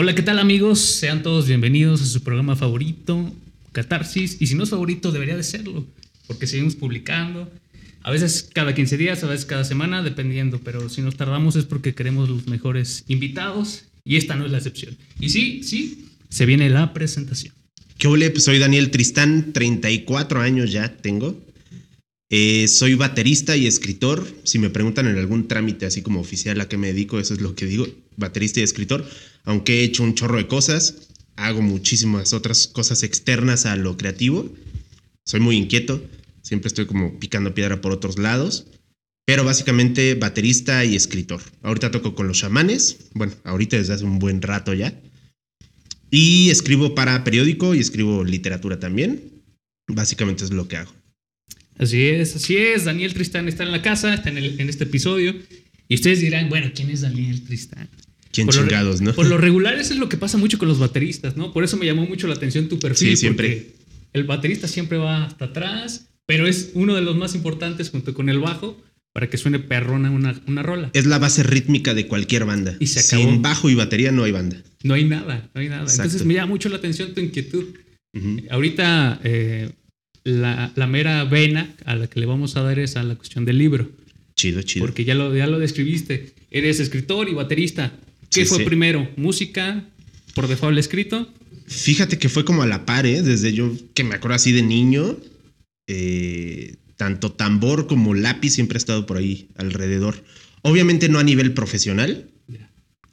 Hola, ¿qué tal amigos? Sean todos bienvenidos a su programa favorito, Catarsis. Y si no es favorito, debería de serlo, porque seguimos publicando. A veces cada 15 días, a veces cada semana, dependiendo. Pero si nos tardamos es porque queremos los mejores invitados. Y esta no es la excepción. Y sí, sí, se viene la presentación. ¿Qué ole? Pues soy Daniel Tristán, 34 años ya tengo. Eh, soy baterista y escritor. Si me preguntan en algún trámite así como oficial a qué me dedico, eso es lo que digo, baterista y escritor. Aunque he hecho un chorro de cosas, hago muchísimas otras cosas externas a lo creativo. Soy muy inquieto, siempre estoy como picando piedra por otros lados. Pero básicamente baterista y escritor. Ahorita toco con los chamanes, bueno, ahorita desde hace un buen rato ya. Y escribo para periódico y escribo literatura también. Básicamente es lo que hago. Así es, así es. Daniel Tristán está en la casa, está en, el- en este episodio. Y ustedes dirán, bueno, ¿quién es Daniel Tristán? ¿Quién Por chingados, no? Por lo regular, eso es lo que pasa mucho con los bateristas, ¿no? Por eso me llamó mucho la atención tu perfil. Sí, siempre. El baterista siempre va hasta atrás, pero es uno de los más importantes junto con el bajo para que suene perrona una, una rola. Es la base rítmica de cualquier banda. Y se acabó. Sin bajo y batería no hay banda. No hay nada, no hay nada. Exacto. Entonces me llama mucho la atención tu inquietud. Ahorita eh, la, la mera vena a la que le vamos a dar es a la cuestión del libro, Chido, chido. porque ya lo, ya lo describiste. Eres escritor y baterista. ¿Qué Sí, fue sí. primero? ¿Música por default escrito? Fíjate que fue como a la par, ¿eh? Desde yo que me acuerdo así de niño, eh, tanto tambor como lápiz siempre ha estado por ahí alrededor. Obviamente no a nivel profesional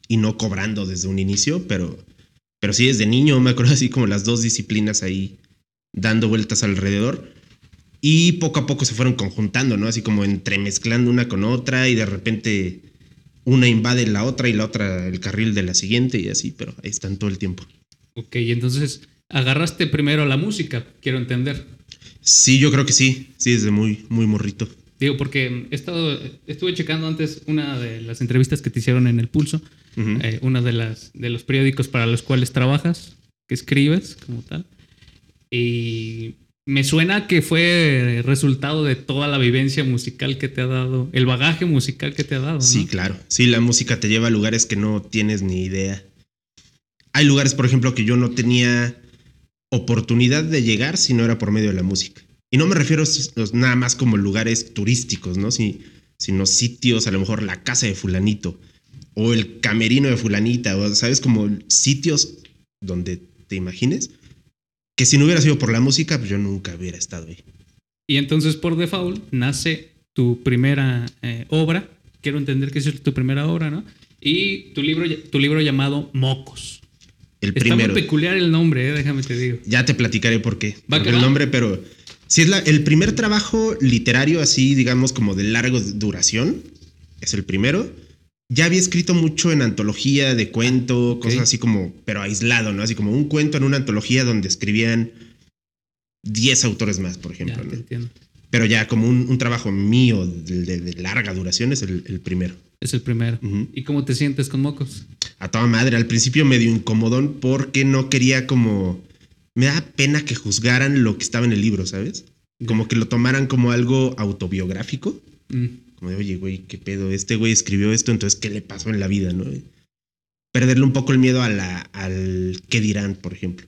y no cobrando desde un inicio, pero, pero sí desde niño me acuerdo así como las dos disciplinas ahí dando vueltas alrededor. Y poco a poco se fueron conjuntando, ¿no? Así como entremezclando una con otra y de repente una invade la otra y la otra el carril de la siguiente y así, pero ahí están todo el tiempo. Ok, entonces agarraste primero la música, quiero entender. Sí, yo creo que sí. Sí, desde muy, muy morrito. Digo, porque he estado, estuve checando antes una de las entrevistas que te hicieron en El Pulso, eh, una de, las, de los periódicos para los cuales trabajas, que escribes como tal. Y me suena que fue resultado de toda la vivencia musical que te ha dado, el bagaje musical que te ha dado. ¿no? Sí, claro. Sí, la música te lleva a lugares que no tienes ni idea. Hay lugares, por ejemplo, que yo no tenía oportunidad de llegar si no era por medio de la música. Y no me refiero nada más como lugares turísticos, ¿no? Si- sino sitios, a lo mejor la casa de fulanito o el camerino de fulanita, o sabes, como sitios donde te imagines que si no hubiera sido por la música, pues yo nunca hubiera estado ahí. Y entonces por default nace tu primera eh, obra. Quiero entender que es tu primera obra, ¿no? Y tu libro, tu libro llamado Mocos. El Está primero. muy peculiar el nombre, eh, déjame te digo. Ya te platicaré por qué. Va por el va. nombre, pero si es la, el primer trabajo literario así, digamos, como de larga duración, es el primero. Ya había escrito mucho en antología de cuento, cosas así como, pero aislado, ¿no? Así como un cuento en una antología donde escribían 10 autores más, por Ya, ejemplo. te ¿no? entiendo. Pero ya como un, un trabajo mío de, de- de larga duración es el, el primero. Es el primero. ¿Y cómo te sientes con Mocos? A toda madre, al principio medio incomodón porque no quería como... Me da pena que juzgaran lo que estaba en el libro, ¿sabes? Como que lo tomaran como algo autobiográfico. Mm, Como de, oye, güey, qué pedo, este güey escribió esto, entonces, ¿qué le pasó en la vida, no? Perderle un poco el miedo a la, al qué dirán, por ejemplo.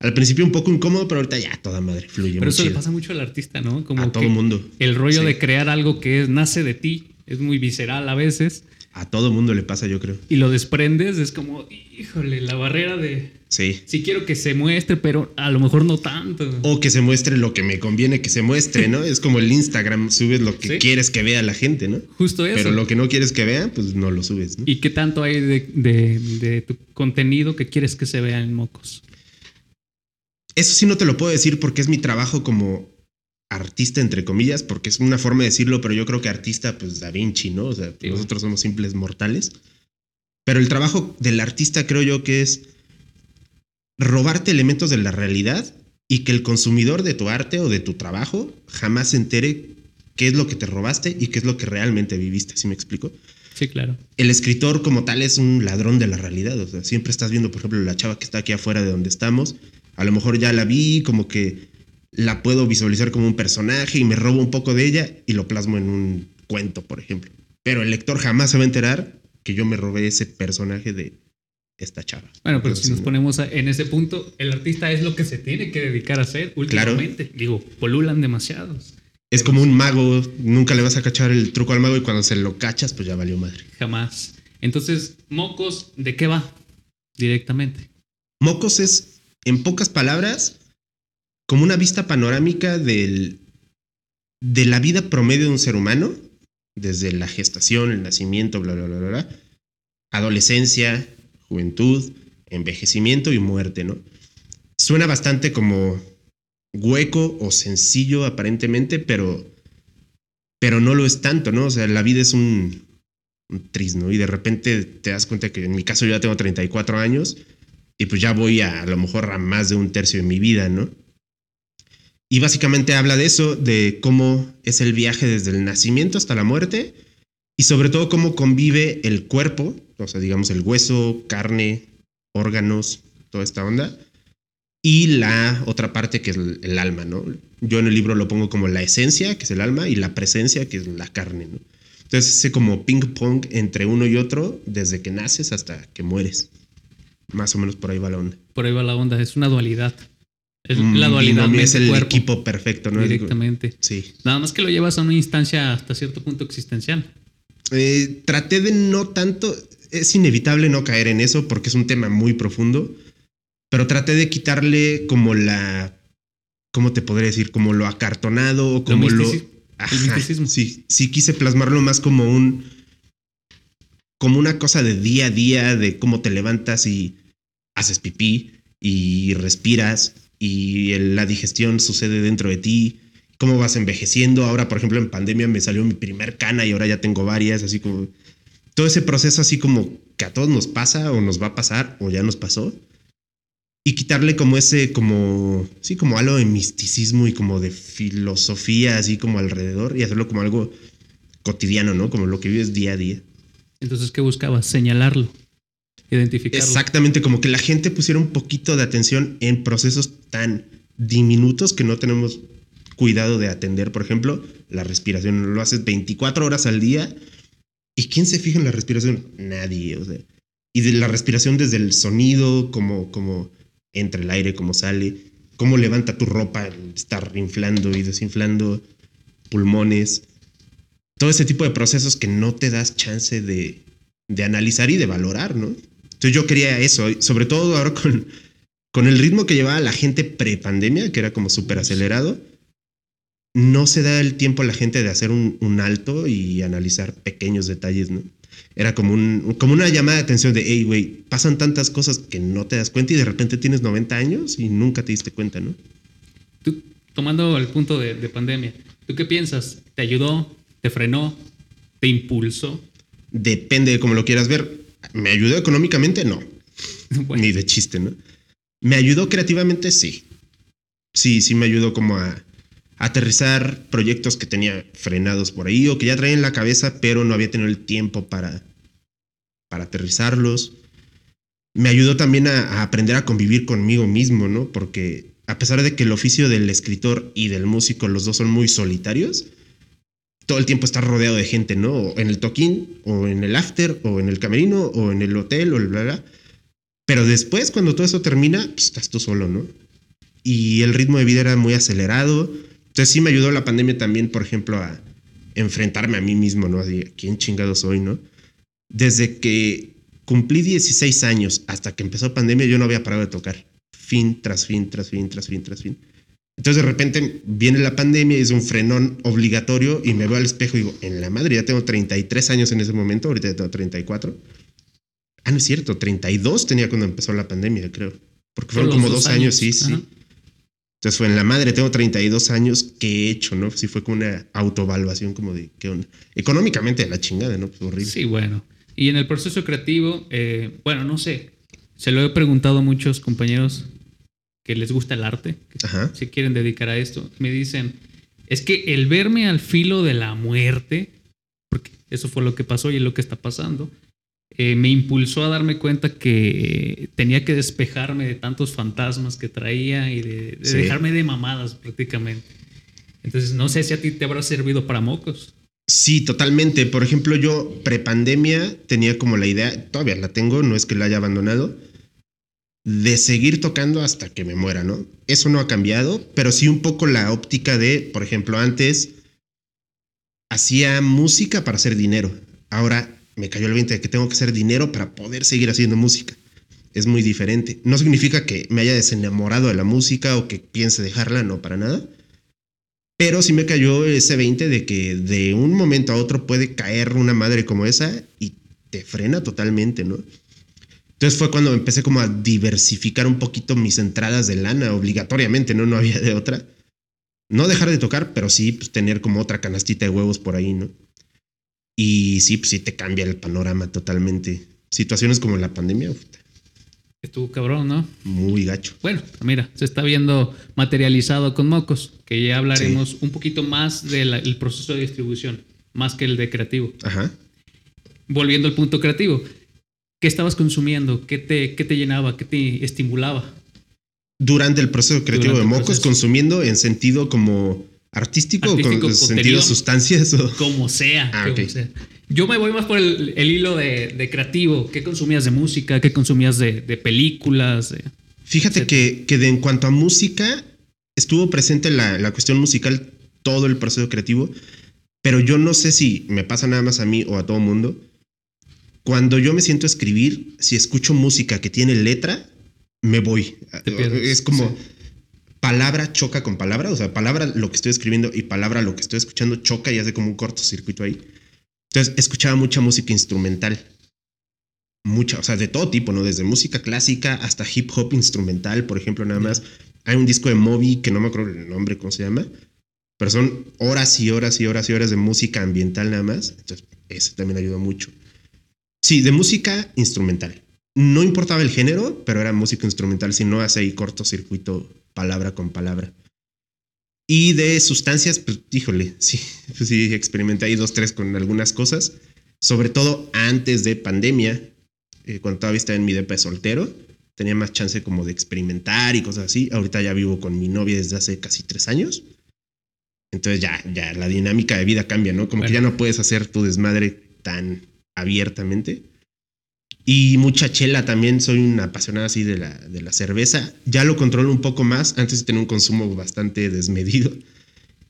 Al principio un poco incómodo, pero ahorita ya toda madre fluye. Pero eso le pasa mucho al artista, ¿no? Como a todo mundo. el rollo Sí. de crear algo que es- nace de ti es muy visceral a veces A todo mundo le pasa, yo creo. y lo desprendes, es como, híjole, la barrera de Sí. sí quiero que se muestre, pero a lo mejor no tanto. O que se muestre lo que me conviene que se muestre, ¿no? es como el Instagram, subes lo que Sí. quieres que vea la gente, ¿no? Justo eso. Pero lo que no quieres que vea, pues no lo subes, ¿no? ¿Y qué tanto hay de, de- de tu contenido que quieres que se vea en Mocos? Eso sí no te lo puedo decir porque es mi trabajo como artista, entre comillas, porque es una forma de decirlo, pero yo creo que artista, pues Da Vinci, ¿no? O sea, Sí, nosotros somos simples mortales. Pero el trabajo del artista creo yo que es robarte elementos de la realidad y que el consumidor de tu arte o de tu trabajo jamás se entere qué es lo que te robaste y qué es lo que realmente viviste, ¿sí me explico? Sí, claro. el escritor como tal es un ladrón de la realidad. O sea, siempre estás viendo, por ejemplo, la chava que está aquí afuera de donde estamos. A lo mejor ya la vi, como que la puedo visualizar como un personaje y me robo un poco de ella y lo plasmo en un cuento, por ejemplo. Pero el lector jamás se va a enterar que yo me robé ese personaje de, esta chava. Bueno, pero Entonces, si nos ¿no? ponemos en ese punto, el artista es lo que se tiene que dedicar a hacer últimamente. Digo, polulan demasiados. Es como un mago, nunca le vas a cachar el truco al mago y cuando se lo cachas, pues ya valió madre. Jamás. Entonces, Mocos, ¿de qué va? Directamente. Mocos es, en pocas palabras, como una vista panorámica del, de la vida promedio de un ser humano, desde la gestación, el nacimiento, bla, bla, bla, bla, adolescencia, juventud, envejecimiento y muerte, ¿no? Suena bastante como hueco o sencillo aparentemente, pero, pero no lo es tanto, ¿no? O sea, la vida es un, un tris, ¿no? Y de repente te das cuenta que en mi caso yo ya tengo 34 años y pues ya voy a a lo mejor a más de un tercio de mi vida, ¿no? Y básicamente habla de eso, de cómo es el viaje desde el nacimiento hasta la muerte y sobre todo cómo convive el cuerpo, o sea, digamos el hueso, carne, órganos, toda esta onda, y la otra parte que es el, el alma, ¿no? Yo en el libro lo pongo como la esencia, que es el alma, y la presencia, que es la carne, ¿no? Entonces, ese como ping pong entre uno y otro, desde que naces hasta que mueres. Más o menos por ahí va la onda. Por ahí va la onda. Es una dualidad. Es Un la dualidad es el equipo perfecto, ¿no? directamente. Sí. Nada más que lo llevas a una instancia hasta cierto punto existencial. Eh, traté de no tanto, es inevitable no caer en eso porque es un tema muy profundo, pero traté de quitarle como la, ¿cómo te podría decir? Como lo acartonado o como lo... misticismo. Sí, sí quise plasmarlo más como un, como una cosa de día a día, de cómo te levantas y haces pipí y respiras y la digestión sucede dentro de ti, cómo vas envejeciendo. Ahora, por ejemplo, en pandemia me salió mi primer cana y ahora ya tengo varias, así como todo ese proceso así como que a todos nos pasa o nos va a pasar o ya nos pasó. Y quitarle como ese, como, sí, como algo de misticismo y como de filosofía, así como alrededor y hacerlo como algo cotidiano, ¿no? Como lo que vives día a día. Entonces, ¿qué buscabas? Señalarlo, identificarlo. Exactamente, como que la gente pusiera un poquito de atención en procesos tan diminutos que no tenemos cuidado de atender. Por ejemplo, la respiración. Lo haces 24 horas al día. ¿Y quién se fija en la respiración? Nadie. O sea, y de la respiración desde el sonido, como, como entra el aire, cómo sale, cómo levanta tu ropa, el estar inflando y desinflando pulmones. Todo ese tipo de procesos que no te das chance de, de analizar y de valorar, ¿no? Entonces yo quería eso, sobre todo ahora con, con el ritmo que llevaba la gente pre-pandemia, que era como súper acelerado, no se da el tiempo a la gente de hacer un, un alto y analizar pequeños detalles, ¿no? Era como, un, como una llamada de atención de, hey, güey, pasan tantas cosas que no te das cuenta y de repente tienes 90 años y nunca te diste cuenta, ¿no? Tú, tomando el punto de, de pandemia, ¿tú qué piensas? ¿Te ayudó? ¿Te frenó? ¿Te impulsó? Depende de cómo lo quieras ver. ¿Me ayudó económicamente? No. Bueno, Ni de chiste, ¿no? ¿Me ayudó creativamente? Sí. Sí, sí me ayudó como a, a aterrizar proyectos que tenía frenados por ahí o que ya traía en la cabeza, pero no había tenido el tiempo para, para aterrizarlos. Me ayudó también a, aprender a convivir conmigo mismo, ¿no? Porque a pesar de que el oficio del escritor y del músico, los dos son muy solitarios, todo el tiempo estás rodeado de gente, ¿no? O en el toquín, o en el after, o en el camerino, o en el hotel, o el bla, bla. Pero después, cuando todo eso termina, pues estás tú solo, ¿no? Y el ritmo de vida era muy acelerado. Entonces sí me ayudó la pandemia también, por ejemplo, a enfrentarme a mí mismo, ¿no? Así, ¿quién chingado soy, no? Desde que cumplí 16 años hasta que empezó pandemia, yo no había parado de tocar. Fin tras fin, tras fin, tras fin, tras fin. Entonces de repente viene la pandemia y es un frenón obligatorio y me veo al espejo y digo, en la madre, ya tengo 33 años en ese momento, ahorita ya tengo 34. Ah, no es cierto, 32 tenía cuando empezó la pandemia, creo. Porque fueron como dos dos años, sí, años, sí. ajá. Entonces fue en la madre, tengo 32 años, ¿qué he hecho, no? Sí fue como una autoevaluación como de, ¿qué onda? Económicamente la chingada, ¿no? Pues horrible. Sí, bueno. Y en el proceso creativo, eh, bueno, no sé. Se lo he preguntado a muchos compañeros que les gusta el arte, que Ajá. se quieren dedicar a esto. Me dicen, es que el verme al filo de la muerte, porque eso fue lo que pasó y es lo que está pasando, eh, me impulsó a darme cuenta que tenía que despejarme de tantos fantasmas que traía y de, de Sí. dejarme de mamadas prácticamente. Entonces, no sé si a ti te habrá servido para mocos. Sí, totalmente. Por ejemplo, yo prepandemia tenía como la idea, todavía la tengo, no es que la haya abandonado, de seguir tocando hasta que me muera, ¿no? Eso no ha cambiado, pero sí un poco la óptica de, por ejemplo, antes hacía música para hacer dinero. Ahora me cayó el 20 de que tengo que hacer dinero para poder seguir haciendo música. Es muy diferente. No significa que me haya desenamorado de la música o que piense dejarla, no, para nada. Pero sí me cayó ese 20 de que de un momento a otro puede caer una madre como esa y te frena totalmente, ¿no? Entonces fue cuando empecé como a diversificar un poquito mis entradas de lana obligatoriamente, ¿no? No había de otra. No dejar de tocar, pero sí pues, tener como otra canastita de huevos por ahí, ¿no? Y sí, pues sí te cambia el panorama totalmente. Situaciones como la pandemia, Estuvo cabrón, ¿no? Muy gacho. Bueno, mira, se está viendo materializado con Mocos, que ya hablaremos un poquito más del proceso de distribución, más que el de creativo. Ajá. Volviendo al punto creativo, ¿qué estabas consumiendo? ¿Qué te, qué te llenaba? ¿Qué te estimulaba? Durante el proceso creativo de Mocos, consumiendo en sentido como artístico, o con sentido sustancias o como sea, ah, como sea. Yo me voy más por el, hilo de, creativo. ¿Qué consumías de música? ¿Qué consumías de, películas? Fíjate que, que de, en cuanto a música, estuvo presente la, la cuestión musical todo el proceso creativo, pero yo no sé si me pasa nada más a mí o a todo mundo. Cuando yo me siento a escribir, si escucho música que tiene letra, me voy. Es como palabra choca con palabra, o sea, palabra lo que estoy escribiendo y palabra lo que estoy escuchando choca y hace como un cortocircuito ahí. Entonces, escuchaba mucha música instrumental. Mucha, o sea, de todo tipo, ¿no? Desde música clásica hasta hip hop instrumental, por ejemplo, nada más. Hay un disco de Moby que no me acuerdo el nombre, ¿cómo se llama? Pero son horas y horas y horas y horas de música ambiental nada más. Entonces, eso también ayudó mucho. Sí, de música instrumental. No importaba el género, pero era música instrumental, si no hace ahí cortocircuito palabra con palabra. Y de sustancias, pues híjole, sí, pues sí, experimenté ahí dos, tres con algunas cosas, sobre todo antes de pandemia, eh, cuando todavía estaba en mi depa de soltero, tenía más chance como de experimentar y cosas así. Ahorita ya vivo con mi novia desde hace casi tres años. Entonces ya, ya la dinámica de vida cambia, ¿no? Como que ya no puedes hacer tu desmadre tan abiertamente. Y mucha chela también, soy una apasionada así de la, de la cerveza. Ya lo controlo un poco más, antes tenía un consumo bastante desmedido.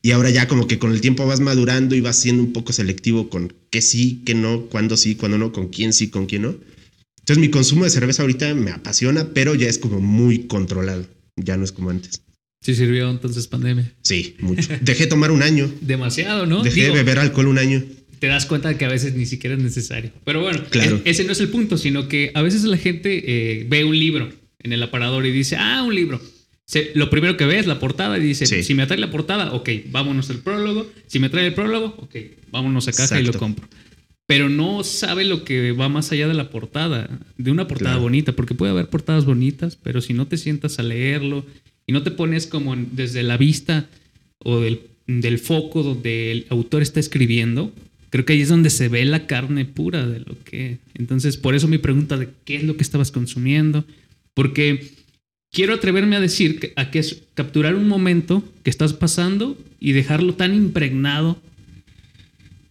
Y ahora ya como que con el tiempo vas madurando y vas siendo un poco selectivo con qué sí, qué no, cuándo sí, cuándo no, con quién sí, con quién no. Entonces mi consumo de cerveza ahorita me apasiona, pero ya es como muy controlado. Ya no es como antes. Sí sirvió entonces pandemia. Sí, mucho. Dejé tomar un año. Demasiado, ¿no? Dejé de beber alcohol un año te das cuenta de que a veces ni siquiera es necesario. Pero bueno, e-, ese no es el punto, sino que a veces la gente eh, ve un libro en el aparador y dice, ah, un libro. lo primero que ve es la portada y dice, si me atrae la portada, ok, vámonos al prólogo. Si me trae el prólogo, ok, vámonos a caja y lo compro. Pero no sabe lo que va más allá de la portada, de una portada bonita, porque puede haber portadas bonitas, pero si no te sientas a leerlo y no te pones como desde la vista o del, del foco donde el autor está escribiendo, creo que ahí es donde se ve la carne pura de lo que... Entonces, por eso mi pregunta de qué es lo que estabas consumiendo, porque quiero atreverme a decir que, a que es capturar un momento que estás pasando y dejarlo tan impregnado,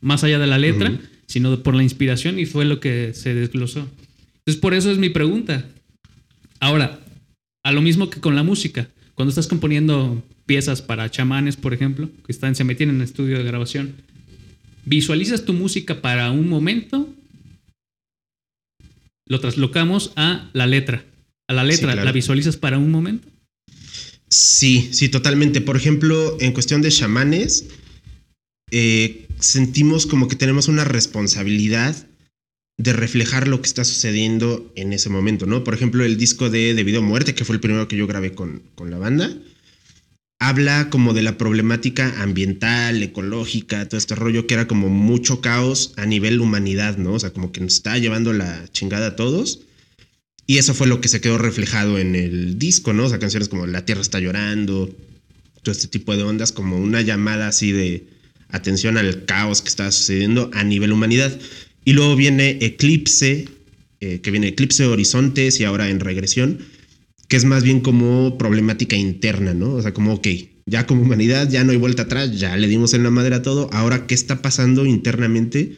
más allá de la letra, sino por la inspiración y fue lo que se desglosó. Entonces, por eso es mi pregunta. Ahora, a lo mismo que con la música, cuando estás componiendo piezas para chamanes, por ejemplo, que están, se meten en el estudio de grabación, visualizas tu música para un momento, lo traslocamos a la letra. A la letra, ¿la visualizas para un momento? Sí, sí, totalmente. Por ejemplo, en cuestión de chamanes, eh, sentimos como que tenemos una responsabilidad de reflejar lo que está sucediendo en ese momento, ¿no? Por ejemplo, el disco de Debido a Muerte, que fue el primero que yo grabé con, con la banda, habla como de la problemática ambiental, ecológica, todo este rollo que era como mucho caos a nivel humanidad, ¿no? O sea, como que nos está llevando la chingada a todos. Y eso fue lo que se quedó reflejado en el disco, ¿no? O sea, canciones como La Tierra está llorando, todo este tipo de ondas, como una llamada así de atención al caos que está sucediendo a nivel humanidad. Y luego viene Eclipse, eh, que viene Eclipse Horizontes y ahora en regresión que es más bien como problemática interna, ¿no? O sea, como, ok, Ya como humanidad, ya no hay vuelta atrás, ya le dimos en la madre a todo. Ahora, ¿qué está pasando internamente?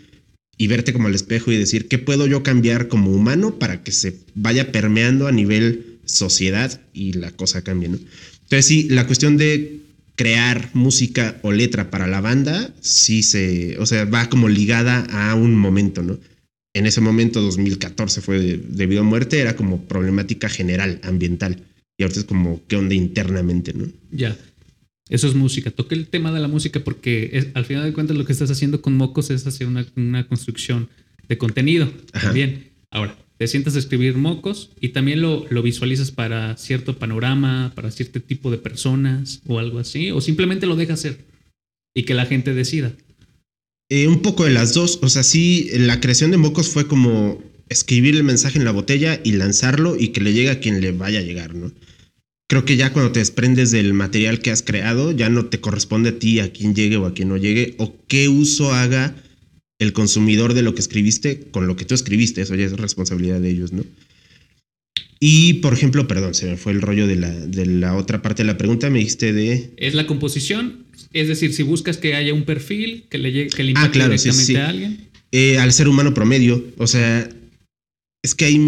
Y verte como al espejo y decir, ¿qué puedo yo cambiar como humano para que se vaya permeando a nivel sociedad y la cosa cambie, ¿no? Entonces, sí, la cuestión de crear música o letra para la banda, sí se, o sea, va como ligada a un momento, ¿no? En ese momento, 2014 fue debido a muerte, era como problemática general, ambiental. Y ahorita es como, ¿qué onda internamente, no? Ya. Eso es música. Toqué el tema de la música porque al final de cuentas lo que estás haciendo con Mocos es hacer una, construcción de contenido también. Ahora, te sientas a escribir Mocos y también lo, lo visualizas para cierto panorama, para cierto tipo de personas o algo así, o simplemente lo dejas hacer y que la gente decida. Eh, un poco de las dos. O sea, sí, la creación de Mocos fue como escribir el mensaje en la botella y lanzarlo y que le llegue a quien le vaya a llegar, ¿no? creo que ya cuando te desprendes del material que has creado, ya no te corresponde a ti a quien llegue o a quien no llegue, o qué uso haga el consumidor de lo que escribiste con lo que tú escribiste. Eso ya es responsabilidad de ellos, ¿no? Y, por ejemplo, perdón, se me fue el rollo de la, de la otra parte de la pregunta, me dijiste de... Es la composición, es decir, si buscas que haya un perfil que le, llegue, que le ah, directamente a alguien. Eh, al ser humano promedio, o sea, es que ahí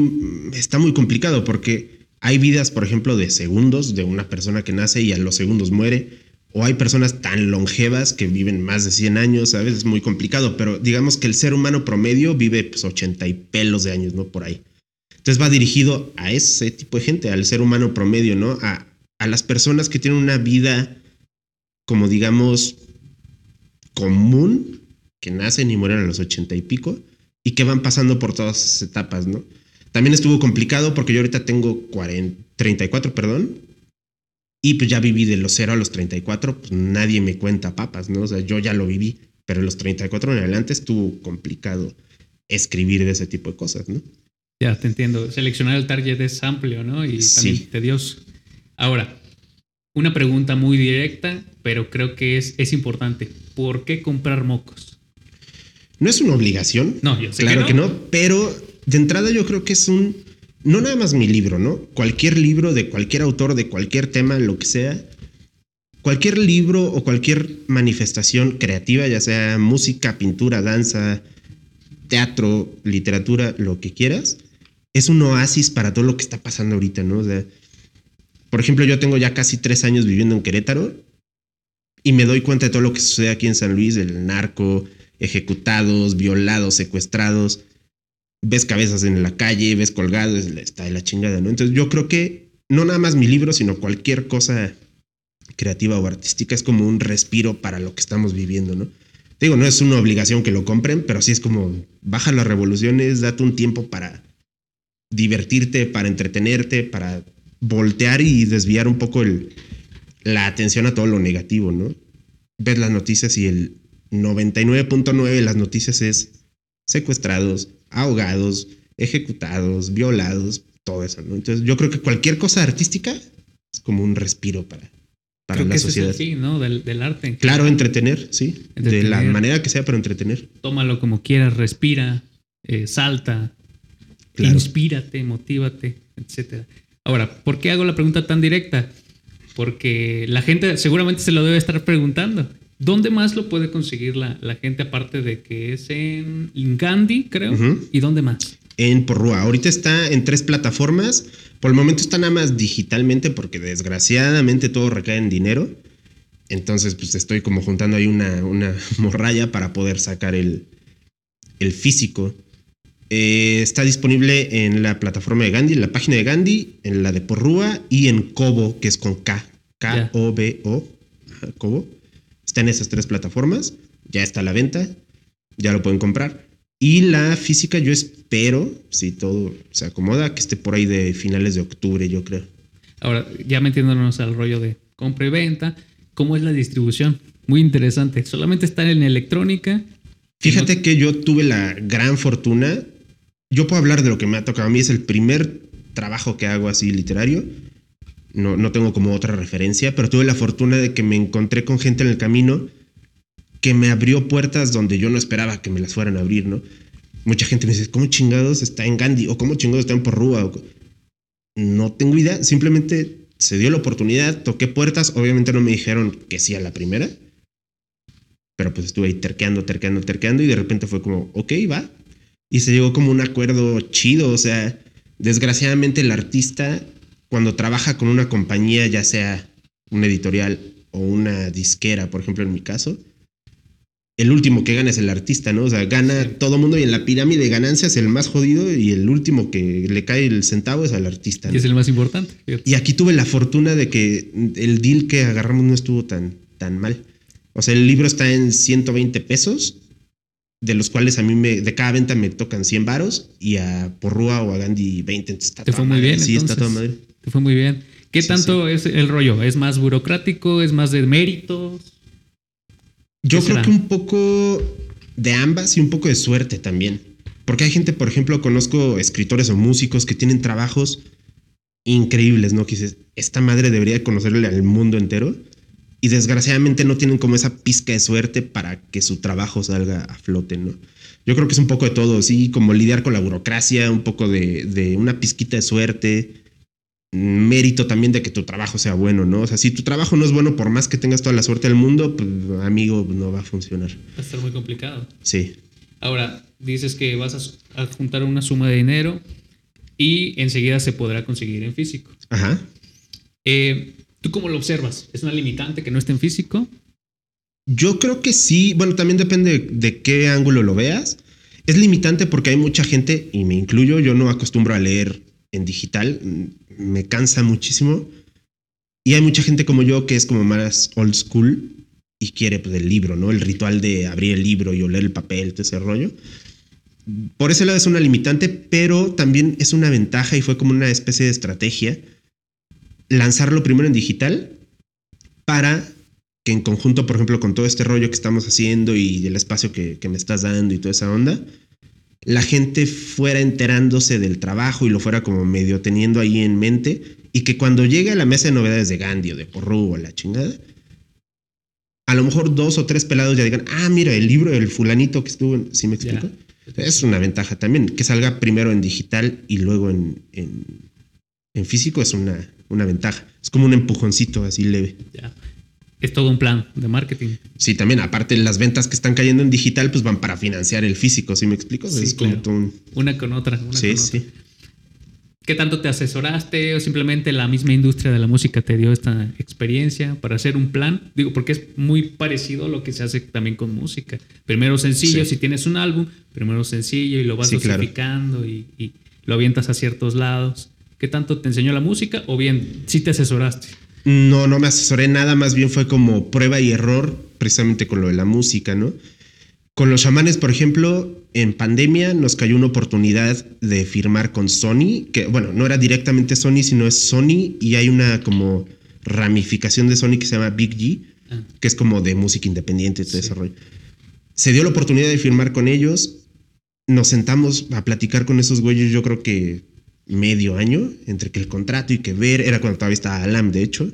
está muy complicado porque hay vidas, por ejemplo, de segundos de una persona que nace y a los segundos muere. O hay personas tan longevas que viven más de 100 años, ¿sabes? Es muy complicado, pero digamos que el ser humano promedio vive pues 80 y pelos de años, ¿no? Por ahí. Entonces va dirigido a ese tipo de gente, al ser humano promedio, ¿no? A, a las personas que tienen una vida, como digamos, común, que nacen y mueren a los 80 y pico, y que van pasando por todas esas etapas, ¿no? También estuvo complicado porque yo ahorita tengo 40, 34, perdón. Y pues ya viví de los 0 a los 34, pues nadie me cuenta papas, ¿no? O sea, yo ya lo viví, pero los 34 en adelante estuvo complicado escribir de ese tipo de cosas, ¿no? Ya, te entiendo. Seleccionar el target es amplio, ¿no? Y también tedioso. Ahora, una pregunta muy directa, pero creo que es, es importante. ¿Por qué comprar mocos? No es una obligación. No, yo sé claro que no pero de entrada yo creo que es un, no nada más mi libro, ¿no? Cualquier libro de cualquier autor, de cualquier tema, lo que sea, cualquier libro o cualquier manifestación creativa, ya sea música, pintura, danza, teatro, literatura, lo que quieras, es un oasis para todo lo que está pasando ahorita, ¿no? O sea, por ejemplo, yo tengo ya casi tres años viviendo en Querétaro y me doy cuenta de todo lo que sucede aquí en San Luis, el narco, ejecutados, violados, secuestrados ves cabezas en la calle, ves colgados, está de la chingada, ¿no? Entonces yo creo que no nada más mi libro, sino cualquier cosa creativa o artística es como un respiro para lo que estamos viviendo, ¿no? digo, no es una obligación que lo compren, pero sí es como baja las revoluciones, date un tiempo para divertirte, para entretenerte, para voltear y desviar un poco el, la atención a todo lo negativo, ¿no? Ves las noticias y el 99.9 de las noticias es secuestrados, ahogados, ejecutados, violados, todo eso, ¿no? Entonces yo creo que cualquier cosa artística es como un respiro para, para la sociedad. sí, ¿no? Del, arte. Claro, entretener, sí. De la manera que sea, pero entretener. Tómalo como quieras, respira, eh, salta, inspírate, motívate, etc. Ahora, ¿por qué hago la pregunta tan directa? Porque la gente seguramente se lo debe estar preguntando. ¿Dónde más lo puede conseguir la, gente aparte de que es en Gandhi, creo? ¿Y dónde más? En Porrua. Ahorita está en tres plataformas. Por el momento está nada más digitalmente porque desgraciadamente todo recae en dinero. Entonces, pues estoy como juntando ahí una, una morralla para poder sacar el, el físico. Eh, está disponible en la plataforma de Gandhi, en la página de Gandhi, en la de Porrua y en Kobo, que es con K. K-O-B-O. Kobo. Está en esas tres plataformas, ya está a la venta, ya lo pueden comprar. Y la física yo espero, si todo se acomoda, que esté por ahí de finales de octubre, yo creo. Ahora, ya metiéndonos al rollo de compra y venta, ¿cómo es la distribución? Muy interesante. Solamente está en electrónica. Fíjate que yo tuve la gran fortuna. Yo puedo hablar de lo que me ha tocado a mí. Es el primer trabajo que hago así literario no, no tengo como otra referencia, pero tuve la fortuna de que me encontré con gente en el camino que me abrió puertas donde yo no esperaba que me las fueran a abrir, ¿no? Mucha gente me dice, ¿cómo chingados está en Gandhi? ¿O cómo chingados está en Porrúa? No tengo idea, simplemente se dio la oportunidad, toqué puertas, obviamente no me dijeron que sí a la primera, pero pues estuve ahí terqueando, terqueando, terqueando y de repente fue como, ok, va. Y se llegó como un acuerdo chido, o sea, desgraciadamente el artista cuando trabaja con una compañía, ya sea una editorial o una disquera, por ejemplo en mi caso, el último que gana es el artista, ¿no? O sea, gana todo mundo y en la pirámide de ganancias el más jodido y el último que le cae el centavo es al artista. Y es el más importante. Y aquí tuve la fortuna de que el deal que agarramos no estuvo tan, tan mal. O sea, el libro está en 120 pesos, de los cuales a mí me, de cada venta me tocan 100 varos y a Porrúa o a Gandhi 20. Te fue muy bien. Sí, está todo madre. Te fue muy bien. ¿Qué tanto es el rollo? ¿Es más burocrático? ¿Es más de méritos? Yo creo que un poco de ambas y un poco de suerte también. Porque hay gente, por ejemplo, conozco escritores o músicos que tienen trabajos increíbles, ¿no? Que dices, esta madre debería conocerle al mundo entero. Y desgraciadamente no tienen como esa pizca de suerte para que su trabajo salga a flote, ¿no? Yo creo que es un poco de todo, sí, como lidiar con la burocracia, un poco de, de una pizquita de suerte, mérito también de que tu trabajo sea bueno, ¿no? O sea, si tu trabajo no es bueno, por más que tengas toda la suerte del mundo, pues amigo, no va a funcionar. Va a estar muy complicado. Sí. Ahora, dices que vas a, juntar una suma de dinero y enseguida se podrá conseguir en físico. Ajá. Eh, ¿Tú cómo lo observas? ¿Es una limitante que no esté en físico? Yo creo que sí. Bueno, también depende de qué ángulo lo veas. Es limitante porque hay mucha gente, y me incluyo, yo no acostumbro a leer en digital, me cansa muchísimo. Y hay mucha gente como yo que es como más old school y quiere pues, el libro, ¿no? El ritual de abrir el libro y oler el papel, todo ese rollo. Por ese lado es una limitante, pero también es una ventaja y fue como una especie de estrategia lanzarlo primero en digital para que en conjunto, por ejemplo, con todo este rollo que estamos haciendo y el espacio que, que me estás dando y toda esa onda, la gente fuera enterándose del trabajo y lo fuera como medio teniendo ahí en mente y que cuando llegue a la mesa de novedades de Gandhi o de Porru o la chingada, a lo mejor dos o tres pelados ya digan, ah, mira, el libro del fulanito que estuvo, ¿sí me explico? Es una ventaja también, que salga primero en digital y luego en, en, físico es una, una ventaja. Es como un empujoncito así leve. Ya es todo un plan de marketing. Sí, también, aparte las ventas que están cayendo en digital, pues van para financiar el físico, ¿sí me explico? Sí, es como Una con otra. Una sí, sí. ¿Qué tanto te asesoraste o simplemente la misma industria de la música te dio esta experiencia para hacer un plan? Digo, porque es muy parecido a lo que se hace también con música. Primero sencillo, si tienes un álbum, primero sencillo y lo vas dosificando y, y, lo avientas a ciertos lados. ¿Qué tanto te enseñó la música o bien sí te asesoraste? No, no me asesoré nada, más bien fue como prueba y error, precisamente con lo de la música, ¿no? Con los chamanes, por ejemplo, en pandemia nos cayó una oportunidad de firmar con Sony, que bueno, no era directamente Sony, sino es Sony y hay una como ramificación de Sony que se llama Big G, ah. que es como de música independiente y todo ese rollo. Se dio la oportunidad de firmar con ellos, nos sentamos a platicar con esos güeyes, yo creo que medio año entre que el contrato y que ver, era cuando todavía estaba Alam, de hecho.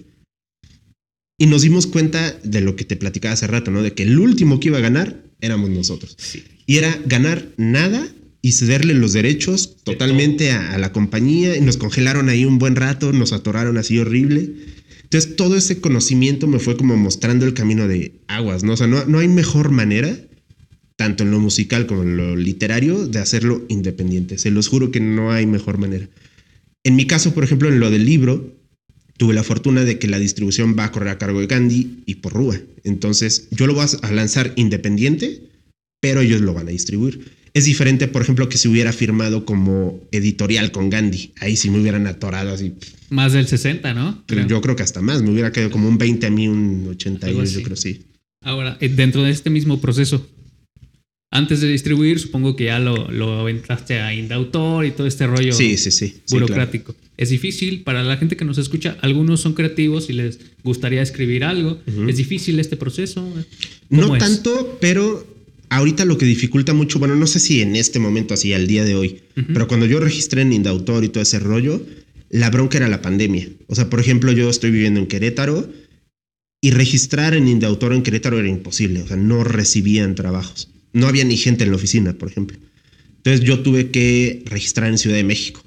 Y nos dimos cuenta de lo que te platicaba hace rato, ¿no? De que el último que iba a ganar éramos nosotros. Y era ganar nada y cederle los derechos totalmente a, la compañía. Y nos congelaron ahí un buen rato, nos atoraron así horrible. Entonces todo ese conocimiento me fue como mostrando el camino de aguas, ¿no? O sea, no, no hay mejor manera tanto en lo musical como en lo literario, de hacerlo independiente. Se los juro que no hay mejor manera. En mi caso, por ejemplo, en lo del libro, tuve la fortuna de que la distribución va a correr a cargo de Gandhi y por Rúa. Entonces, yo lo voy a lanzar independiente, pero ellos lo van a distribuir. Es diferente, por ejemplo, que si hubiera firmado como editorial con Gandhi. Ahí sí me hubieran atorado así. Más del 60, ¿no? Pero yo creo que hasta más. Me hubiera quedado como un 20 a mí, un 80 yo creo sí. Ahora, eh, dentro de este mismo proceso, antes de distribuir, supongo que ya lo, lo aventaste a Indautor y todo este rollo sí, sí, sí, burocrático. Es difícil para la gente que nos escucha. Algunos son creativos y les gustaría escribir algo. ¿Es difícil este proceso? No tanto, pero ahorita lo que dificulta mucho, bueno, no sé si en este momento, así al día de hoy, pero cuando yo registré en Indautor y todo ese rollo, la bronca era la pandemia. O sea, por ejemplo, yo estoy viviendo en Querétaro y registrar en Indautor en Querétaro era imposible. O sea, no recibían trabajos no había ni gente en la oficina, por ejemplo. Entonces yo tuve que registrar en Ciudad de México.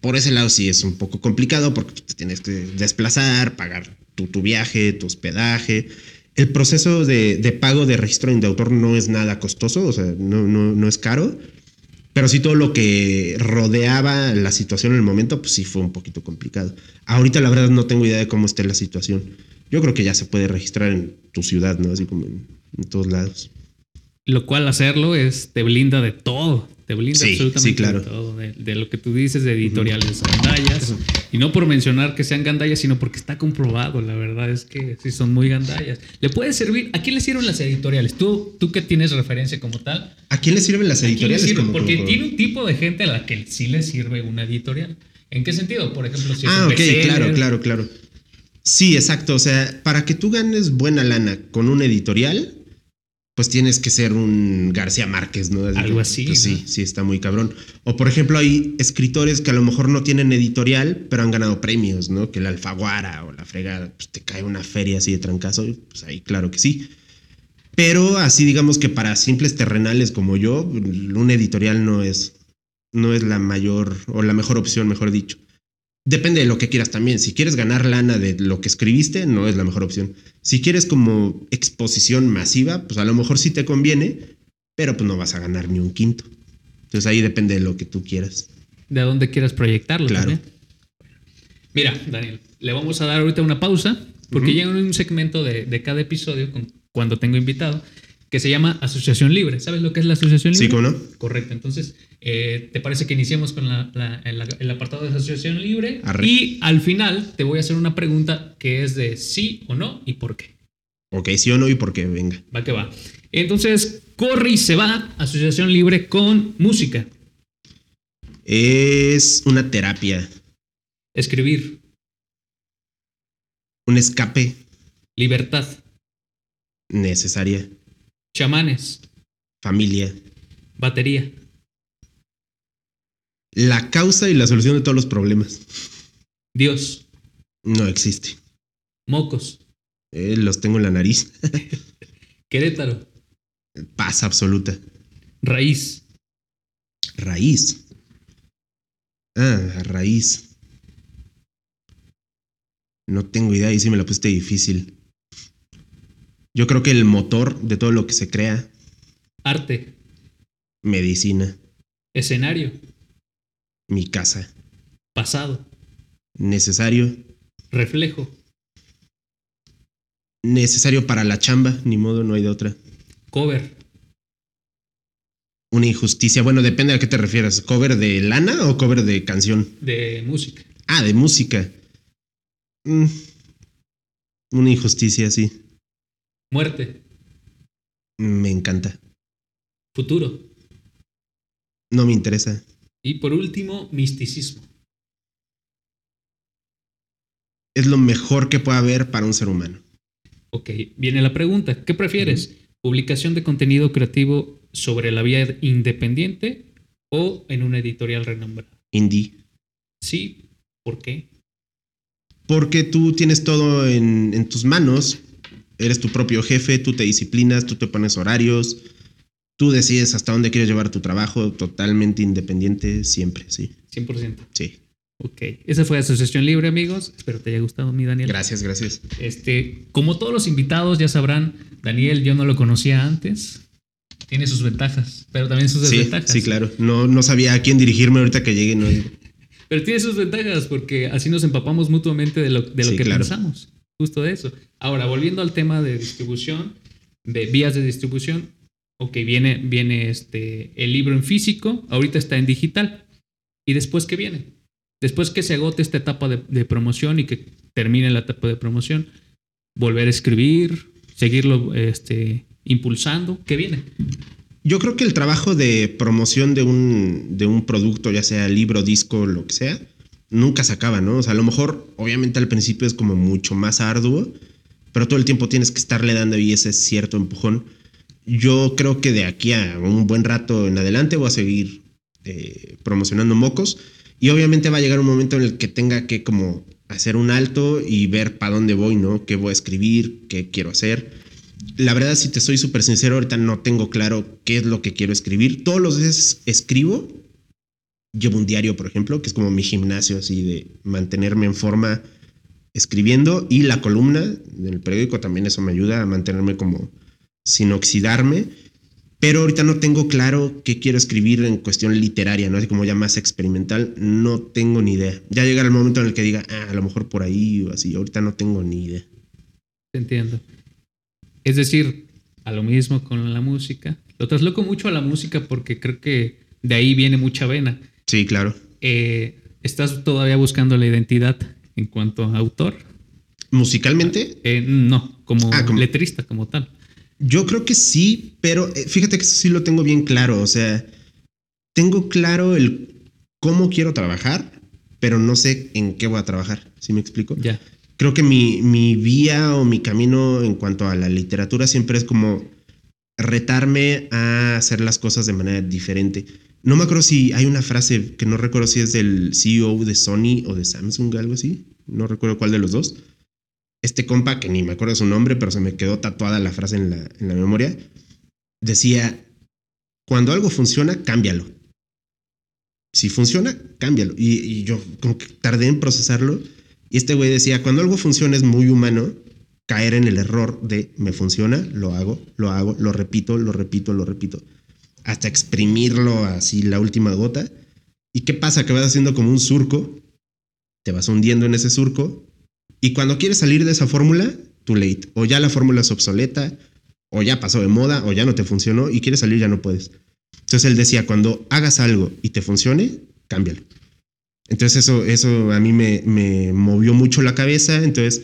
por ese lado sí es un poco complicado porque te tienes que desplazar, pagar tu, viaje, tu hospedaje. El proceso de, pago de registro de autor no es nada costoso, o sea, no es caro. Pero sí todo lo que rodeaba la situación en el momento, pues sí fue un poquito complicado. Ahorita la verdad no tengo idea de cómo esté la situación. Yo creo que ya se puede registrar en tu ciudad, ¿no? Así como en, en todos lados. Lo cual hacerlo es te blinda de todo. Te blinda Sí, absolutamente sí, claro. de todo. De, de lo que tú dices de editoriales gandallas. Y no por mencionar que sean gandallas, sino porque está comprobado. La verdad es que sí son muy gandallas. ¿Le puede servir? ¿A quién le sirven las editoriales? Tú, tú que tienes referencia como tal. ¿A quién le sirven las ¿a quién le editoriales? Como- Porque como- tiene un tipo de gente a la que sí le sirve una editorial. ¿En qué sentido? Por ejemplo, si es Ah, ok, claro, claro, claro. Sí, exacto. O sea, para que tú ganes buena lana con un editorial, pues tienes que ser un García Márquez, ¿no? Algo que, así, pues, ¿no? sí, sí, está muy cabrón. O por ejemplo, hay escritores que a lo mejor no tienen editorial, pero han ganado premios, ¿no? Que la Alfaguara o la fregada, pues te cae una feria así de trancazo, pues ahí claro que sí. Pero así digamos que para simples terrenales como yo, un editorial no es, no es la mayor o la mejor opción, mejor dicho. Depende de lo que quieras también. Si quieres ganar lana de lo que escribiste, no es la mejor opción. Si quieres como exposición masiva, pues a lo mejor sí te conviene, pero pues no vas a ganar ni un quinto. Entonces ahí depende de lo que tú quieras. de dónde quieras proyectarlo Claro. también. Mira, Daniel, le vamos a dar ahorita una pausa porque Ujú. llega un segmento de, de cada episodio con- cuando tengo invitado que se llama Asociación Libre. ¿Sabes lo que es la Asociación Libre? Sí, ¿cómo no? Correcto. Entonces, eh, ¿te parece que iniciemos con la- la- el, el apartado de Asociación Libre? Arre. Y al final te voy a hacer una pregunta que es de sí o no y por qué. Ok, sí o no y por qué, venga. Va que va. Entonces, corre y se va Asociación Libre con música, Es una terapia, escribir, un escape libertad, necesaria, chamanes, familia, batería. la causa y la solución de todos los problemas. Dios, No existe. mocos, Eh, los tengo en la nariz. Querétaro, Paz absoluta. raíz, Raíz. Ah, raíz. No tengo idea y sí me la pusiste difícil. Yo creo que el motor de todo lo que se crea, arte, medicina, escenario, mi casa, pasado, necesario, reflejo, necesario para la chamba, ni modo, no hay de otra. cover, Una injusticia, bueno, depende a qué te refieras, cover de lana o cover de canción. de música, Ah, de música. Mm, Una injusticia, sí. Muerte, Me encanta. futuro. No me interesa. Y por último, misticismo. Es lo mejor que puede haber para un ser humano. Ok, viene la pregunta. ¿Qué prefieres? ¿Publicación de contenido creativo sobre la vía independiente o en una editorial renombrada? Indie. Sí, ¿por qué? Porque tú tienes todo en, en tus manos. Eres tu propio jefe, tú te disciplinas, tú te pones horarios. Tú decides hasta dónde quieres llevar tu trabajo, totalmente independiente, siempre, sí. 100%. Sí. Ok, esa fue Asociación Libre, amigos. Espero te haya gustado, mi Daniel. Gracias, gracias. Este, como todos los invitados ya sabrán, Daniel yo no lo conocía antes. Tiene sus ventajas, pero también sus Sí, desventajas. sí, claro. No, no sabía a quién dirigirme ahorita que llegue. No. Pero tiene sus ventajas porque así nos empapamos mutuamente de lo, de lo Sí, que claro. pensamos. Justo de eso. Ahora, volviendo al tema de distribución, de vías de distribución, ok, viene, viene este, el libro en físico, ahorita está en digital. ¿Y después qué viene? Después que se agote esta etapa de, de promoción y que termine la etapa de promoción, volver a escribir, seguirlo este, impulsando, ¿qué viene? Yo creo que el trabajo de promoción de un, de un producto, ya sea libro, disco, lo que sea, nunca se acaba, ¿no? O sea, a lo mejor, obviamente al principio es como mucho más arduo, pero todo el tiempo tienes que estarle dando ahí ese cierto empujón. Yo creo que de aquí a un buen rato en adelante voy a seguir eh, promocionando mocos y obviamente va a llegar un momento en el que tenga que como hacer un alto y ver para dónde voy, ¿no? ¿Qué voy a escribir? ¿Qué quiero hacer? La verdad, si te soy súper sincero, ahorita no tengo claro qué es lo que quiero escribir. Todos los días escribo, llevo un diario, por ejemplo, que es como mi gimnasio, así de mantenerme en forma escribiendo y la columna del periódico también eso me ayuda a mantenerme como sin oxidarme. Pero ahorita no tengo claro qué quiero escribir en cuestión literaria, ¿no? Así como ya más experimental, no tengo ni idea. Ya llegará el momento en el que diga, ah, a lo mejor por ahí o así. Ahorita no tengo ni idea. Entiendo. Es decir, a lo mismo con la música. Lo trasloco mucho a la música porque creo que de ahí viene mucha vena. Sí, claro. Eh, ¿Estás todavía buscando la identidad en cuanto a autor? ¿Musicalmente? Eh, no, como, Ah, como- letrista, como tal. Yo creo que sí, pero eh, fíjate que eso sí lo tengo bien claro. O sea, tengo claro el cómo quiero trabajar, pero no sé en qué voy a trabajar. ¿Sí me explico? Ya. Creo que mi, mi vía o mi camino en cuanto a la literatura siempre es como retarme a hacer las cosas de manera diferente. No me acuerdo si hay una frase que no recuerdo si es del CEO de Sony o de Samsung, algo así. No recuerdo cuál de los dos. Este compa, que ni me acuerdo su nombre, pero se me quedó tatuada la frase en la, en la memoria, decía, cuando algo funciona, cámbialo. Si funciona, cámbialo. Y, y yo como que tardé en procesarlo. Y este güey decía, cuando algo funciona es muy humano caer en el error de me funciona, lo hago, lo hago, lo repito, lo repito, lo repito, hasta exprimirlo así la última gota. ¿Y qué pasa? Que vas haciendo como un surco, te vas hundiendo en ese surco, y cuando quieres salir de esa fórmula, too late. O ya la fórmula es obsoleta, o ya pasó de moda, o ya no te funcionó, y quieres salir ya no puedes. Entonces él decía, cuando hagas algo y te funcione, cámbialo. Entonces eso, eso a mí me, me movió mucho la cabeza. Entonces,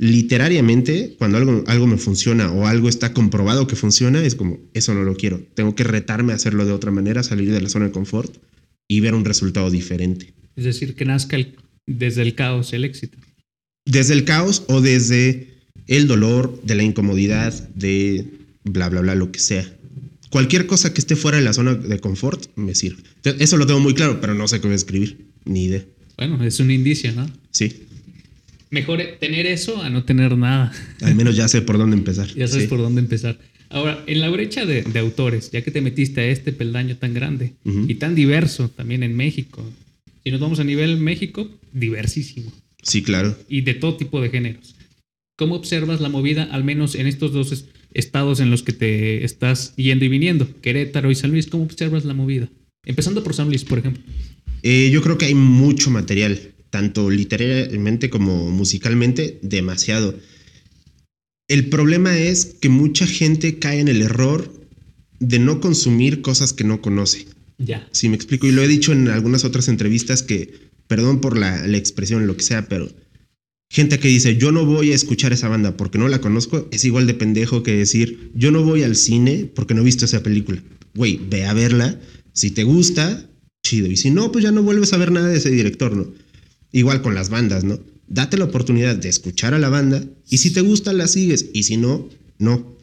literariamente, cuando algo, algo me funciona o algo está comprobado que funciona, es como, eso no lo quiero. Tengo que retarme a hacerlo de otra manera, salir de la zona de confort y ver un resultado diferente. Es decir, que nazca el- desde el caos el éxito. Desde el caos o desde el dolor, de la incomodidad, de bla, bla, bla, lo que sea. Cualquier cosa que esté fuera de la zona de confort me sirve. Eso lo tengo muy claro, pero no sé qué voy a escribir. Ni idea. Bueno, es un indicio, ¿no? Sí, Mejor tener eso a no tener nada. al menos ya sé por dónde empezar. Ya sabes Sí. por dónde empezar. Ahora, en la brecha de, de autores, ya que te metiste a este peldaño tan grande Ujú. y tan diverso también en México, si nos vamos a nivel México, diversísimo Sí, claro. y de todo tipo de géneros. ¿Cómo observas la movida, al menos en estos dos es- estados en los que te estás yendo y viniendo, Querétaro y San Luis? ¿Cómo observas la movida? Empezando por San Luis, por ejemplo. Eh, yo creo que hay mucho material, tanto literariamente como musicalmente, demasiado. El problema es que mucha gente cae en el error de no consumir cosas que no conoce. Ya. Si me explico, y lo he dicho en algunas otras entrevistas que, perdón por la, la expresión, lo que sea, pero gente que dice, yo no voy a escuchar esa banda porque no la conozco, es igual de pendejo que decir, yo no voy al cine porque no he visto esa película. Güey, ve a verla, si te gusta, chido, y si no, pues ya no vuelves a ver nada de ese director, ¿no? Igual con las bandas, ¿no? Date la oportunidad de escuchar a la banda y si te gusta la sigues y si no, no.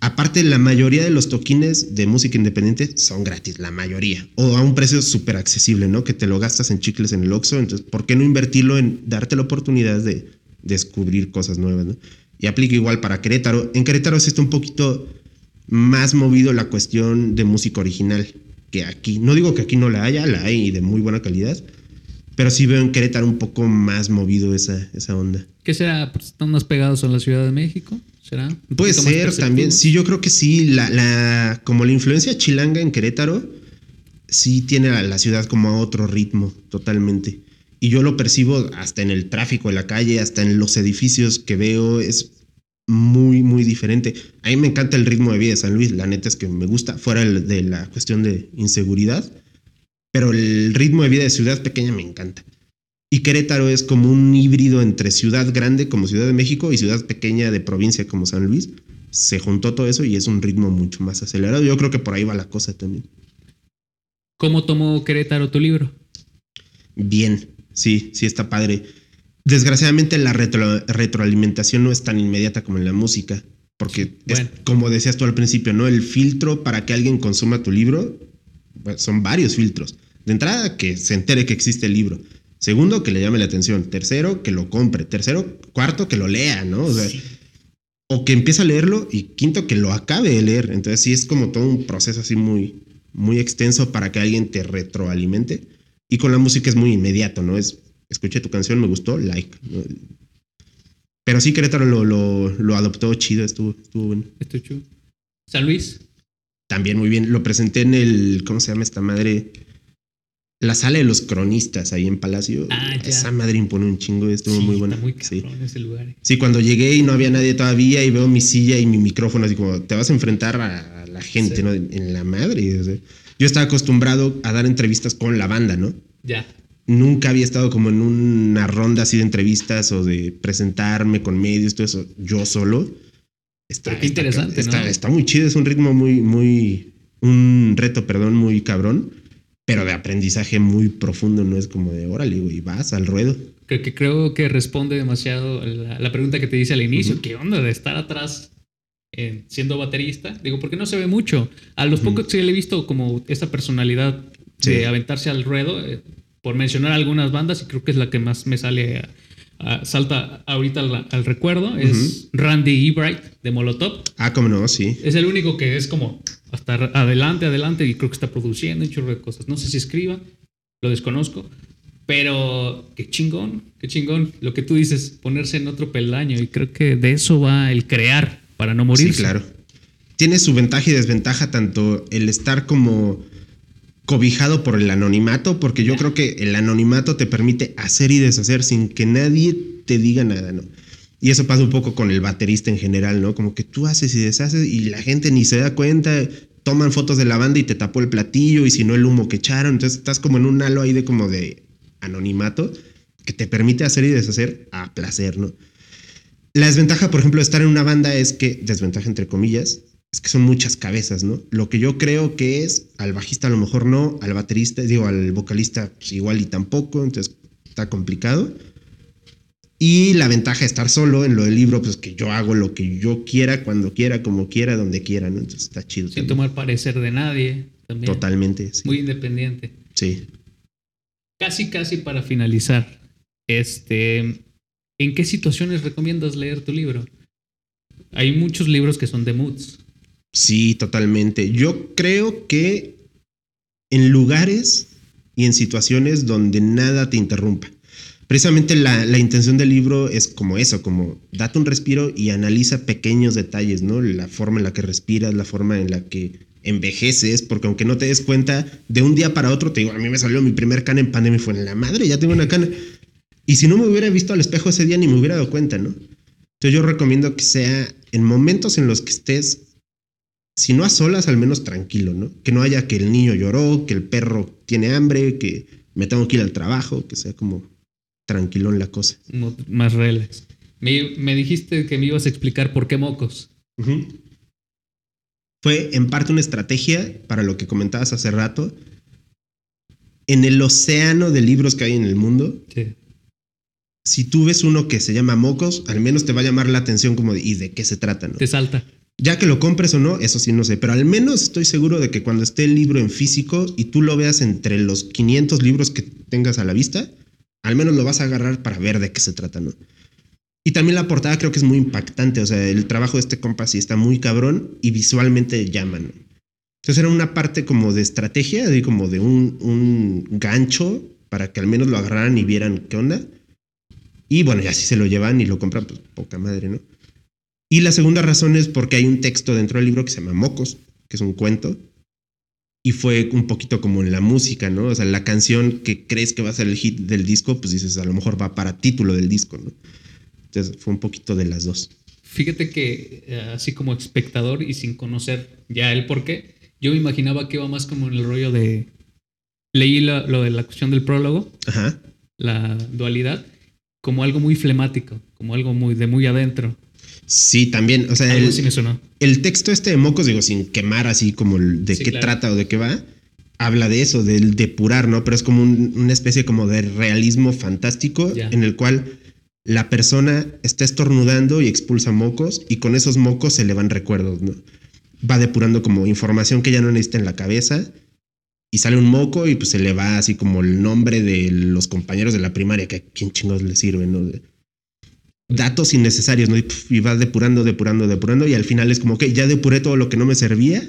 Aparte, la mayoría de los toquines de música independiente son gratis, la mayoría. O a un precio súper accesible, ¿no? Que te lo gastas en chicles en el Oxxo. Entonces, ¿por qué no invertirlo en darte la oportunidad de descubrir cosas nuevas, ¿no? Y aplica igual para Querétaro. En Querétaro sí está un poquito más movido la cuestión de música original que aquí. No digo que aquí no la haya, la hay de muy buena calidad. Pero sí veo en Querétaro un poco más movido esa, esa onda. ¿Qué será? Pues, ¿Están más pegados a la Ciudad de México? ¿Será? ¿Un Puede ser también. Sí, yo creo que sí. La, la, como la influencia chilanga en Querétaro, sí tiene a la ciudad como a otro ritmo, totalmente. Y yo lo percibo hasta en el tráfico de la calle, hasta en los edificios que veo. Es muy, muy diferente. A mí me encanta el ritmo de vida de San Luis. La neta es que me gusta, fuera de la cuestión de inseguridad. Pero el ritmo de vida de ciudad pequeña me encanta. Y Querétaro es como un híbrido entre ciudad grande como Ciudad de México y ciudad pequeña de provincia como San Luis. Se juntó todo eso y es un ritmo mucho más acelerado. Yo creo que por ahí va la cosa también. ¿Cómo tomó Querétaro tu libro? Bien, sí, sí está padre. Desgraciadamente la retro- retroalimentación no es tan inmediata como en la música. Porque, es, como decías tú al principio, ¿no? El filtro para que alguien consuma tu libro bueno, son varios filtros. De entrada, que se entere que existe el libro. Segundo, que le llame la atención. Tercero, que lo compre. Tercero, cuarto, que lo lea, ¿no? O sea, o que empiece a leerlo y quinto que lo acabe de leer. Entonces sí es como todo un proceso así muy, muy extenso para que alguien te retroalimente. Y con la música es muy inmediato, ¿no? Es, escuché tu canción, me gustó, like. ¿no? Pero sí, Querétaro lo, lo, lo adoptó chido, estuvo, estuvo bueno. Esto es chulo. San Luis. También muy bien. Lo presenté en el, ¿cómo se llama esta madre? La sala de los cronistas ahí en Palacio. Ah. Esa madre impone un chingo, estuvo Sí, muy buena. Está muy sí. cabrón ese lugar. eh. Sí, cuando llegué y no había nadie todavía y veo mi silla y mi micrófono, así como te vas a enfrentar a, a la gente, Sí. ¿no? En, la madre. o sea. yo estaba acostumbrado a dar entrevistas con la banda, ¿no? Ya. Nunca había estado como en una ronda así de entrevistas o de presentarme con medios, todo eso, yo solo. Está, Pero qué está- interesante, está, ¿no? está muy chido, es un ritmo muy, muy, un reto, perdón, muy cabrón, pero de aprendizaje muy profundo, no es como de, órale, güey, vas al ruedo. Creo que, creo que responde demasiado a la, la pregunta que te hice al inicio. ¿Qué onda de estar atrás eh, siendo baterista? Digo, porque no se ve mucho. A los pocos que le he visto como esa personalidad Sí. de aventarse al ruedo, eh, por mencionar algunas bandas, y creo que es la que más me sale, a- a- salta ahorita al, al recuerdo, es Randy Ebright de Molotov. Ah, cómo no, sí. Es el único que es como hasta adelante, adelante, y creo que está produciendo un chorro de cosas. No sé si escriba, lo desconozco, pero qué chingón, qué chingón. Lo que tú dices, ponerse en otro peldaño, y creo que de eso va el crear para no morir. Sí, claro. Tiene su ventaja y desventaja tanto el estar como cobijado por el anonimato, porque yo creo que el anonimato te permite hacer y deshacer sin que nadie te diga nada, ¿no? Y eso pasa un poco con el baterista en general, ¿no? Como que tú haces y deshaces y la gente ni se da cuenta, toman fotos de la banda y te tapó el platillo y si no el humo que echaron, entonces estás como en un halo ahí de como de anonimato que te permite hacer y deshacer a placer, ¿no? La desventaja, por ejemplo, de estar en una banda es que, desventaja entre comillas, es que son muchas cabezas, ¿no? Lo que yo creo que es, al bajista a lo mejor no, al baterista, digo, al vocalista pues, igual y tampoco, entonces está complicado. Y la ventaja de estar solo en lo del libro, pues que yo hago lo que yo quiera, cuando quiera, como quiera, donde quiera, ¿no? Entonces está chido. Sin también. tomar parecer de nadie, también. Totalmente, sí. Muy independiente. Sí. Casi, casi para finalizar, este, ¿en qué situaciones recomiendas leer tu libro? Hay muchos libros que son de moods. Sí, totalmente. Yo creo que en lugares y en situaciones donde nada te interrumpa. Precisamente la, la intención del libro es como eso, como date un respiro y analiza pequeños detalles, ¿no? La forma en la que respiras, la forma en la que envejeces, porque aunque no te des cuenta, de un día para otro, te digo, a mí me salió mi primer cana en pandemia fue en la madre, ya tengo una cana. Y si no me hubiera visto al espejo ese día, ni me hubiera dado cuenta, ¿no? Entonces yo recomiendo que sea en momentos en los que estés si no a solas, al menos tranquilo, ¿no? Que no haya que el niño lloró, que el perro tiene hambre, que me tengo que ir al trabajo, que sea como tranquilón la cosa. más relax. Me, me dijiste que me ibas a explicar por qué mocos. Fue en parte una estrategia para lo que comentabas hace rato. En el océano de libros que hay en el mundo, Sí. si tú ves uno que se llama Mocos, al menos te va a llamar la atención como de, ¿y de qué se trata? ¿no? Te salta. Ya que lo compres o no, eso sí no sé, pero al menos estoy seguro de que cuando esté el libro en físico y tú lo veas entre los 500 libros que tengas a la vista, al menos lo vas a agarrar para ver de qué se trata, ¿no? Y también la portada creo que es muy impactante, o sea, el trabajo de este compa sí está muy cabrón y visualmente llama, ¿no? Entonces era una parte como de estrategia, de como de un, un gancho para que al menos lo agarraran y vieran qué onda. Y bueno, ya si se lo llevan y lo compran, pues poca madre, ¿no? Y la segunda razón es porque hay un texto dentro del libro que se llama Mocos, que es un cuento. Y fue un poquito como en la música, ¿no? O sea, la canción que crees que va a ser el hit del disco, pues dices, a lo mejor va para título del disco, ¿no? Entonces fue un poquito de las dos. Fíjate que eh, así como espectador y sin conocer ya el por qué, yo me imaginaba que iba más como en el rollo de... Leí la- lo de la cuestión del prólogo, Ajá. la dualidad, como algo muy flemático, como algo muy de muy adentro. Sí, también, o sea, Algo el, me sonó. el texto este de Mocos, digo, sin quemar así como de Sí, qué claro. trata o de qué va, habla de eso, del depurar, ¿no? Pero es como un- una especie como de realismo fantástico en el cual la persona está estornudando y expulsa mocos y con esos mocos se le van recuerdos, ¿no? Va depurando como información que ya no necesita en la cabeza y sale un moco y pues se le va así como el nombre de los compañeros de la primaria, que a quién chingos le sirve, ¿no? De- datos innecesarios, ¿no? Y, pf, y va depurando, depurando, depurando y al final es como que ya depuré todo lo que no me servía,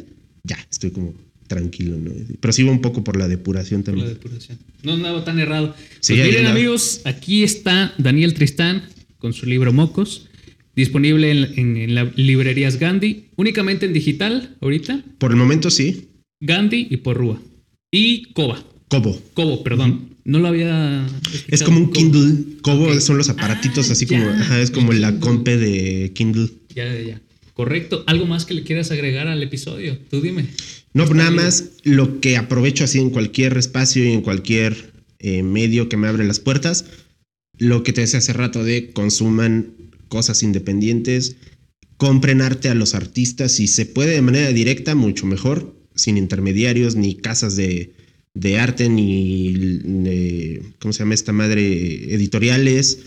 ya, estoy como tranquilo, ¿no? Pero sí va un poco por la depuración Por la también. depuración. No andaba tan errado. Sí, Pues miren, andaba. amigos, aquí está Daniel Tristán con su libro Mocos, disponible en, en- en las librerías Gandhi, únicamente en digital ahorita, Por el momento sí. Gandhi y Porrúa. Y Koba. Cobo. Kobo, perdón. No lo había. Es como un Kobo. Kindle. Cobo Ok. son los aparatitos Ah, así como, ajá, es como la compe de Kindle. Ya, ya, ya. Correcto. ¿Algo más que le quieras agregar al episodio? Tú dime. No, pues nada bien. más lo que aprovecho así en cualquier espacio y en cualquier eh, medio que me abre las puertas, lo que te decía hace rato de consuman cosas independientes, compren arte a los artistas, si se puede de manera directa, mucho mejor, sin intermediarios, ni casas de, de arte, ni, ¿cómo se llama esta madre? Editoriales,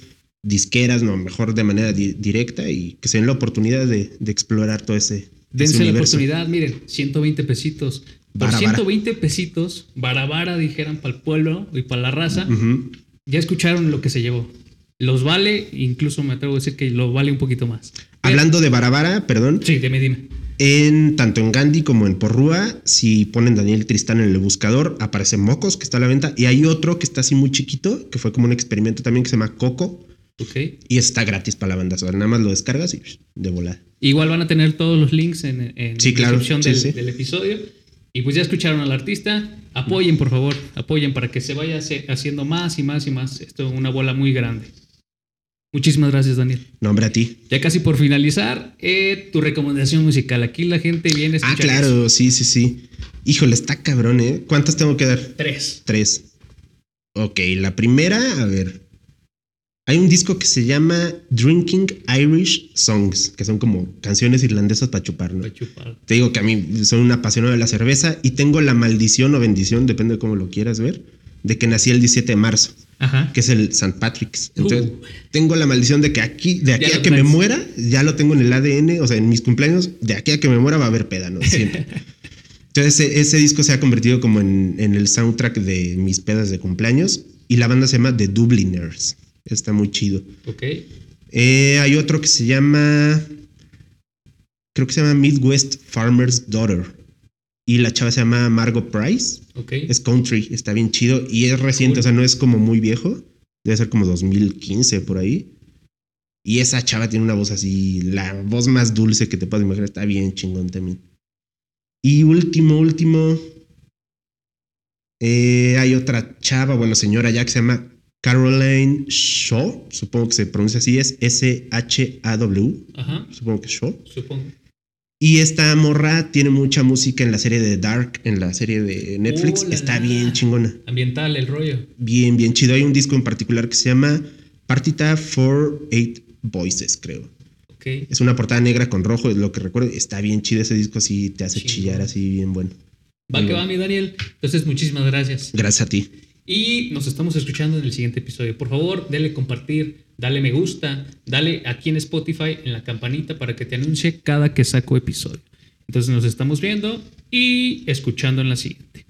disqueras, no, mejor de manera di- directa y que se den la oportunidad de, de explorar todo ese, ese Dense la universo. oportunidad, miren, 120 pesitos. Por Vara, vara. 120 pesitos, barabara dijeran para el pueblo y para la raza, ya escucharon lo que se llevó. Los vale, incluso me atrevo a decir que lo vale un poquito más. Hablando de Barabara, perdón, Sí, dime, dime. En tanto en Gandhi como en Porrúa, si ponen Daniel Tristán en el buscador, aparece Mocos, que está a la venta, y hay otro que está así muy chiquito, que fue como un experimento también que se llama Coco, Ok. y está gratis para la banda. O sea, nada más lo descargas y de volada. Igual van a tener todos los links en, en Sí, la claro, descripción sí, del, sí. del episodio. Y pues ya escucharon al artista. Apoyen, por favor. Apoyen para que se vaya haciendo más y más y más. Esto es una bola muy grande. Muchísimas gracias, Daniel. Nombre a ti. Ya casi por finalizar, eh, tu recomendación musical. Aquí la gente viene a Ah, eso. claro, sí, sí, sí. Híjole, está cabrón, ¿eh? ¿Cuántas tengo que dar? Tres. Tres. Ok, la primera, a ver. Hay un disco que se llama Drinking Irish Songs, que son como canciones irlandesas para chupar, ¿no? Pa' chupar. Te digo que a mí soy un apasionado de la cerveza y tengo la maldición o bendición, depende de cómo lo quieras ver, de que nací el 17 de marzo, Ajá. que es el St. Patrick's. Entonces, Uh. tengo la maldición de que aquí, de aquí Ya a que me muera, ya lo tengo en el ADN, o sea, en mis cumpleaños, de aquí a que me muera va a haber peda, ¿no? Siempre. Entonces, ese, ese disco se ha convertido como en, en el soundtrack de mis pedas de cumpleaños y la banda se llama The Dubliners. Está muy chido. Ok. Eh, hay otro que se llama. Creo que se llama Midwest Farmer's Daughter. Y la chava se llama Margot Price. Ok. Es country, está bien chido. Y es reciente, Cool. o sea, no es como muy viejo. Debe ser como 2015 por ahí. Y esa chava tiene una voz así, la voz más dulce que te puedas imaginar. Está bien chingón también. Y último, último. eh, hay otra chava, bueno, señora ya que se llama Caroline Shaw. Supongo que se pronuncia así, es S-H-A-W. Ajá. Supongo que es Shaw. Supongo. Y esta morra tiene mucha música en la serie de Dark, en la serie de Netflix. Oh, Está la. bien chingona. Ambiental, el rollo. Bien, bien chido. Hay un disco en particular que se llama Partita for Eight Voices, creo. Ok. Es una portada negra con rojo, es lo que recuerdo. Está bien chido ese disco, así te hace chillar, así bien bueno. Va que bueno. va, mi Daniel. Entonces, muchísimas gracias. Gracias a ti. Y nos estamos escuchando en el siguiente episodio. Por favor, dale compartir, dale me gusta, dale aquí en Spotify en la campanita para que te anuncie cada que saco episodio. Entonces nos estamos viendo y escuchando en la siguiente.